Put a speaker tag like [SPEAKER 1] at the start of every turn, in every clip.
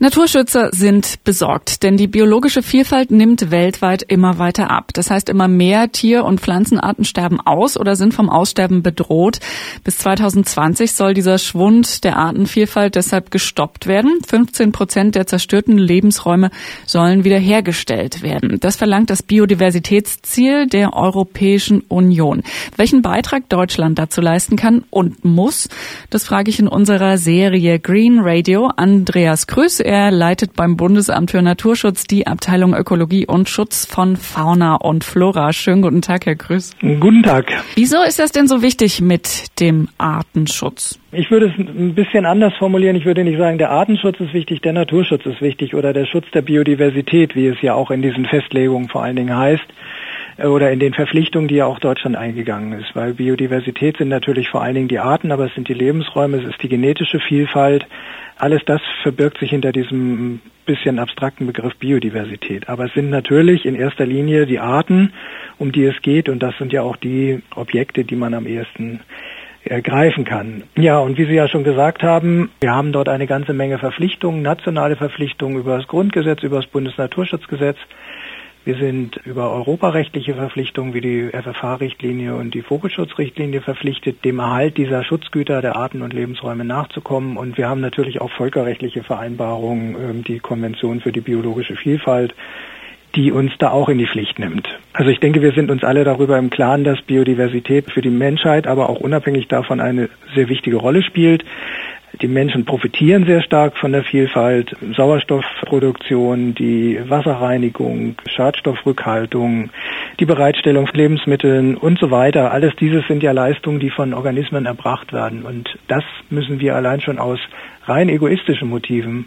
[SPEAKER 1] Naturschützer sind besorgt, denn die biologische Vielfalt nimmt weltweit immer weiter ab. Das heißt, immer mehr Tier- und Pflanzenarten sterben aus oder sind vom Aussterben bedroht. Bis 2020 soll dieser Schwund der Artenvielfalt deshalb gestoppt werden. 15 Prozent der zerstörten Lebensräume sollen wiederhergestellt werden. Das verlangt das Biodiversitätsziel der Europäischen Union. Welchen Beitrag Deutschland dazu leisten kann und muss, das frage ich in unserer Serie Green Radio Andreas Grüß. Er leitet beim Bundesamt für Naturschutz die Abteilung Ökologie und Schutz von Fauna und Flora. Schönen guten Tag, Herr Grüß.
[SPEAKER 2] Guten Tag.
[SPEAKER 1] Wieso ist das denn so wichtig mit dem Artenschutz?
[SPEAKER 2] Ich würde es ein bisschen anders formulieren. Ich würde nicht sagen, der Artenschutz ist wichtig, der Naturschutz ist wichtig oder der Schutz der Biodiversität, wie es ja auch in diesen Festlegungen vor allen Dingen heißt oder in den Verpflichtungen, die ja auch Deutschland eingegangen ist. Weil Biodiversität sind natürlich vor allen Dingen die Arten, aber es sind die Lebensräume, es ist die genetische Vielfalt, alles das verbirgt sich hinter diesem bisschen abstrakten Begriff Biodiversität. Aber es sind natürlich in erster Linie die Arten, um die es geht, und das sind ja auch die Objekte, die man am ehesten ergreifen kann. Ja, und wie Sie ja schon gesagt haben, wir haben dort eine ganze Menge Verpflichtungen, nationale Verpflichtungen über das Grundgesetz, über das Bundesnaturschutzgesetz. Wir sind über europarechtliche Verpflichtungen wie die FFH-Richtlinie und die Vogelschutzrichtlinie verpflichtet, dem Erhalt dieser Schutzgüter der Arten und Lebensräume nachzukommen. Und wir haben natürlich auch völkerrechtliche Vereinbarungen, ähm, die Konvention für die biologische Vielfalt, die uns da auch in die Pflicht nimmt. Also ich denke, wir sind uns alle darüber im Klaren, dass Biodiversität für die Menschheit, aber auch unabhängig davon eine sehr wichtige Rolle spielt. Die Menschen profitieren sehr stark von der Vielfalt, Sauerstoffproduktion, die Wasserreinigung, Schadstoffrückhaltung, die Bereitstellung von Lebensmitteln und so weiter. Alles dieses sind ja Leistungen, die von Organismen erbracht werden. Und das müssen wir allein schon aus rein egoistischen Motiven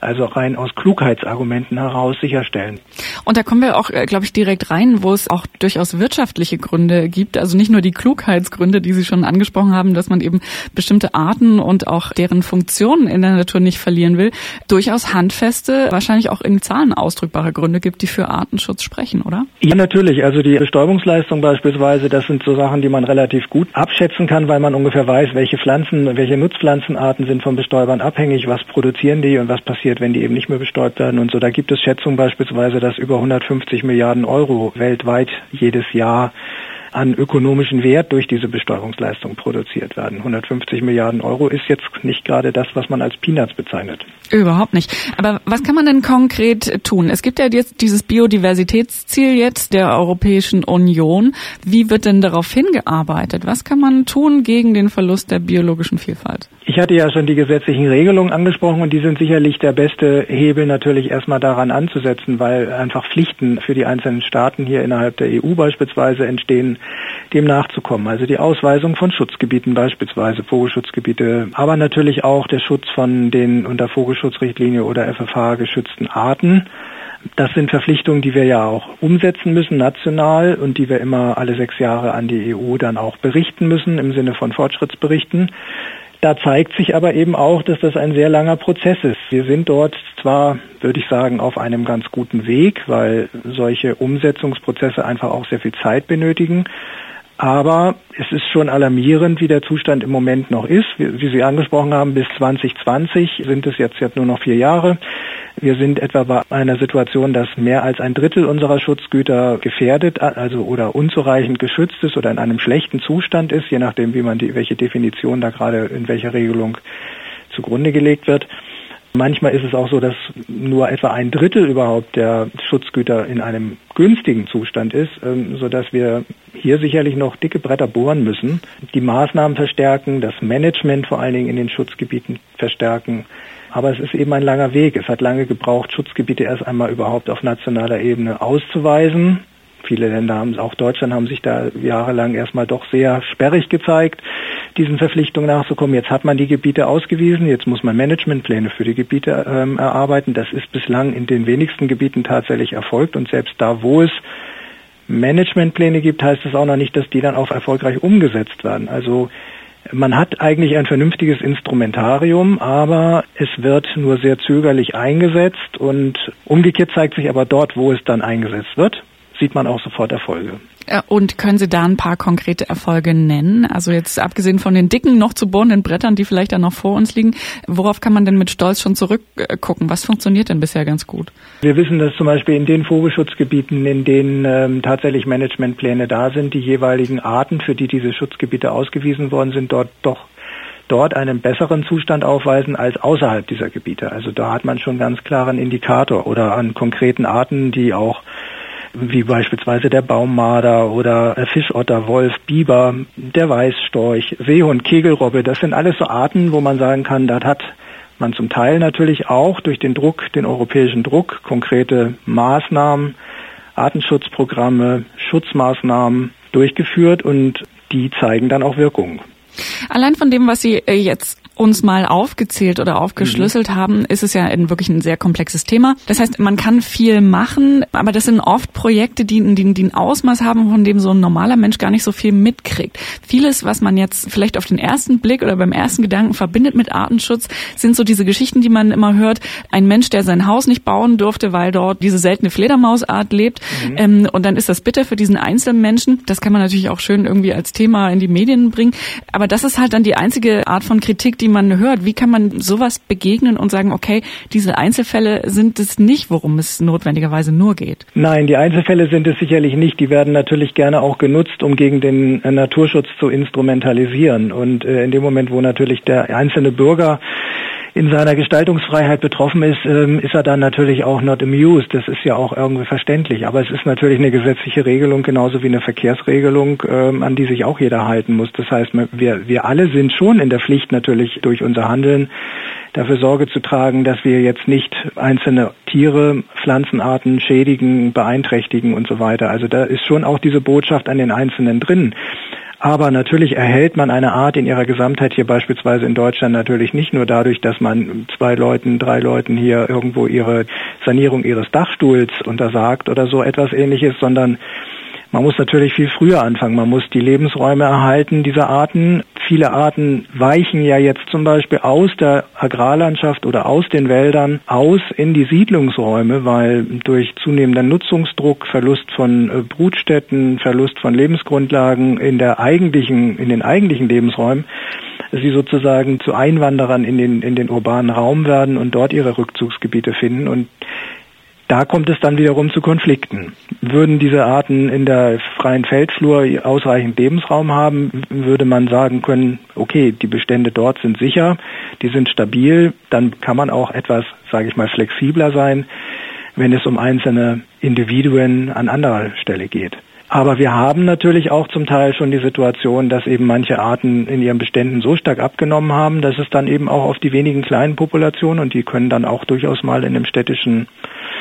[SPEAKER 2] also rein aus Klugheitsargumenten heraus sicherstellen.
[SPEAKER 1] Und da kommen wir auch, äh, glaube ich, direkt rein, wo es auch durchaus wirtschaftliche Gründe gibt. Also nicht nur die Klugheitsgründe, die Sie schon angesprochen haben, dass man eben bestimmte Arten und auch deren Funktionen in der Natur nicht verlieren will. Durchaus handfeste, wahrscheinlich auch in Zahlen ausdrückbare Gründe gibt, die für Artenschutz sprechen, oder?
[SPEAKER 2] Ja, natürlich. Also die Bestäubungsleistung beispielsweise, das sind so Sachen, die man relativ gut abschätzen kann, weil man ungefähr weiß, welche Pflanzen, welche Nutzpflanzenarten sind von Bestäubern abhängig, was produzieren die und was passiert passiert, wenn die eben nicht mehr bestäubt werden und so. Da gibt es Schätzungen beispielsweise, dass über 150 Milliarden Euro weltweit jedes Jahr an ökonomischen Wert durch diese Bestäubungsleistung produziert werden. 150 Milliarden Euro ist jetzt nicht gerade das, was man als Peanuts bezeichnet.
[SPEAKER 1] Überhaupt nicht. Aber was kann man denn konkret tun? Es gibt ja jetzt dieses Biodiversitätsziel jetzt der Europäischen Union. Wie wird denn darauf hingearbeitet? Was kann man tun gegen den Verlust der biologischen Vielfalt?
[SPEAKER 2] Ich hatte ja schon die gesetzlichen Regelungen angesprochen und die sind sicherlich der beste Hebel natürlich erstmal daran anzusetzen, weil einfach Pflichten für die einzelnen Staaten hier innerhalb der EU beispielsweise entstehen, dem nachzukommen. Also die Ausweisung von Schutzgebieten beispielsweise, Vogelschutzgebiete, aber natürlich auch der Schutz von den unter Vogelschutzrichtlinie oder FFH geschützten Arten. Das sind Verpflichtungen, die wir ja auch umsetzen müssen national und die wir immer alle sechs Jahre an die EU dann auch berichten müssen im Sinne von Fortschrittsberichten. Da zeigt sich aber eben auch, dass das ein sehr langer Prozess ist. Wir sind dort zwar, würde ich sagen, auf einem ganz guten Weg, weil solche Umsetzungsprozesse einfach auch sehr viel Zeit benötigen. Aber es ist schon alarmierend, wie der Zustand im Moment noch ist. Wie Sie angesprochen haben, bis 2020 sind es jetzt, nur noch vier Jahre. Wir sind etwa bei einer Situation, dass mehr als ein Drittel unserer Schutzgüter gefährdet, also oder unzureichend geschützt ist oder in einem schlechten Zustand ist, je nachdem, wie man die, welche Definition da gerade in welcher Regelung zugrunde gelegt wird. Manchmal ist es auch so, dass nur etwa ein Drittel überhaupt der Schutzgüter in einem günstigen Zustand ist, ähm, so dass wir hier sicherlich noch dicke Bretter bohren müssen, die Maßnahmen verstärken, das Management vor allen Dingen in den Schutzgebieten verstärken. Aber es ist eben ein langer Weg. Es hat lange gebraucht, Schutzgebiete erst einmal überhaupt auf nationaler Ebene auszuweisen. Viele Länder haben, auch Deutschland haben sich da jahrelang erstmal doch sehr sperrig gezeigt diesen Verpflichtungen nachzukommen. Jetzt hat man die Gebiete ausgewiesen, jetzt muss man Managementpläne für die Gebiete ähm, erarbeiten. Das ist bislang in den wenigsten Gebieten tatsächlich erfolgt und selbst da, wo es Managementpläne gibt, heißt es auch noch nicht, dass die dann auch erfolgreich umgesetzt werden. Also man hat eigentlich ein vernünftiges Instrumentarium, aber es wird nur sehr zögerlich eingesetzt und umgekehrt zeigt sich aber dort, wo es dann eingesetzt wird, sieht man auch sofort Erfolge.
[SPEAKER 1] Und können Sie da ein paar konkrete Erfolge nennen? Also jetzt abgesehen von den dicken, noch zu bohrenden Brettern, die vielleicht dann noch vor uns liegen, worauf kann man denn mit Stolz schon zurückgucken? Was funktioniert denn bisher ganz gut?
[SPEAKER 2] Wir wissen, dass zum Beispiel in den Vogelschutzgebieten, in denen ähm, tatsächlich Managementpläne da sind, die jeweiligen Arten, für die diese Schutzgebiete ausgewiesen worden sind, dort doch dort einen besseren Zustand aufweisen als außerhalb dieser Gebiete. Also da hat man schon ganz klaren Indikator oder an konkreten Arten, die auch wie beispielsweise der Baummarder oder Fischotter, Wolf, Biber, der Weißstorch, Seehund, Kegelrobbe. Das sind alles so Arten, wo man sagen kann, das hat man zum Teil natürlich auch durch den Druck, den europäischen Druck, konkrete Maßnahmen, Artenschutzprogramme, Schutzmaßnahmen durchgeführt und die zeigen dann auch Wirkung.
[SPEAKER 1] Allein von dem, was Sie äh, jetzt uns mal aufgezählt oder aufgeschlüsselt mhm. haben, ist es ja ein, wirklich ein sehr komplexes Thema. Das heißt, man kann viel machen, aber das sind oft Projekte, die, die, die ein Ausmaß haben, von dem so ein normaler Mensch gar nicht so viel mitkriegt. Vieles, was man jetzt vielleicht auf den ersten Blick oder beim ersten Gedanken verbindet mit Artenschutz, sind so diese Geschichten, die man immer hört. Ein Mensch, der sein Haus nicht bauen durfte, weil dort diese seltene Fledermausart lebt. Mhm. Ähm, und dann ist das bitter für diesen einzelnen Menschen. Das kann man natürlich auch schön irgendwie als Thema in die Medien bringen. Aber das ist halt dann die einzige Art von Kritik, die man hört. Wie kann man sowas begegnen und sagen, okay, diese Einzelfälle sind es nicht, worum es notwendigerweise nur geht?
[SPEAKER 2] Nein, die Einzelfälle sind es sicherlich nicht. Die werden natürlich gerne auch genutzt, um gegen den äh, Naturschutz zu instrumentalisieren. Und äh, in dem Moment, wo natürlich der einzelne Bürger in seiner Gestaltungsfreiheit betroffen ist, ähm, ist er dann natürlich auch not amused. Das ist ja auch irgendwie verständlich. Aber es ist natürlich eine gesetzliche Regelung, genauso wie eine Verkehrsregelung, ähm, an die sich auch jeder halten muss. Das heißt, wir, wir alle sind schon in der Pflicht natürlich durch unser Handeln dafür Sorge zu tragen, dass wir jetzt nicht einzelne Tiere, Pflanzenarten schädigen, beeinträchtigen und so weiter. Also da ist schon auch diese Botschaft an den Einzelnen drin. Aber natürlich erhält man eine Art in ihrer Gesamtheit hier beispielsweise in Deutschland natürlich nicht nur dadurch, dass man zwei Leuten, drei Leuten hier irgendwo ihre Sanierung ihres Dachstuhls untersagt oder so etwas ähnliches, sondern man muss natürlich viel früher anfangen. Man muss die Lebensräume erhalten dieser Arten. Viele Arten weichen ja jetzt zum Beispiel aus der Agrarlandschaft oder aus den Wäldern aus in die Siedlungsräume, weil durch zunehmenden Nutzungsdruck, Verlust von äh, Brutstätten, Verlust von Lebensgrundlagen in der eigentlichen, in den eigentlichen Lebensräumen, sie sozusagen zu Einwanderern in den, in den urbanen Raum werden und dort ihre Rückzugsgebiete finden. Und da kommt es dann wiederum zu Konflikten. Würden diese Arten in der freien Feldflur ausreichend Lebensraum haben, würde man sagen können, okay, die Bestände dort sind sicher, die sind stabil, dann kann man auch etwas, sage ich mal, flexibler sein, wenn es um einzelne Individuen an anderer Stelle geht. Aber wir haben natürlich auch zum Teil schon die Situation, dass eben manche Arten in ihren Beständen so stark abgenommen haben, dass es dann eben auch auf die wenigen kleinen Populationen und die können dann auch durchaus mal in einem städtischen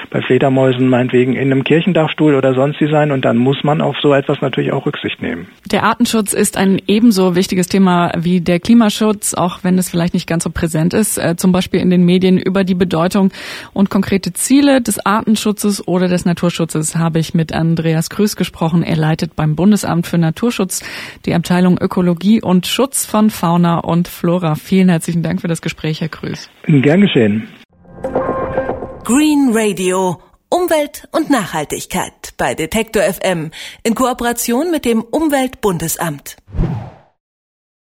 [SPEAKER 2] bei Fledermäusen meinetwegen in einem Kirchendachstuhl oder sonst wie sein und dann muss man auf so etwas natürlich auch Rücksicht nehmen.
[SPEAKER 1] Der Artenschutz ist ein ebenso wichtiges Thema wie der Klimaschutz, auch wenn es vielleicht nicht ganz so präsent ist, äh, zum Beispiel in den Medien über die Bedeutung und konkrete Ziele des Artenschutzes oder des Naturschutzes habe ich mit Andreas Krüß gesprochen. Er leitet beim Bundesamt für Naturschutz die Abteilung Ökologie und Schutz von Fauna und Flora. Vielen herzlichen Dank für das Gespräch, Herr Krüß.
[SPEAKER 2] Gern geschehen.
[SPEAKER 3] Green Radio Umwelt und Nachhaltigkeit bei Detektor FM in Kooperation mit dem Umweltbundesamt.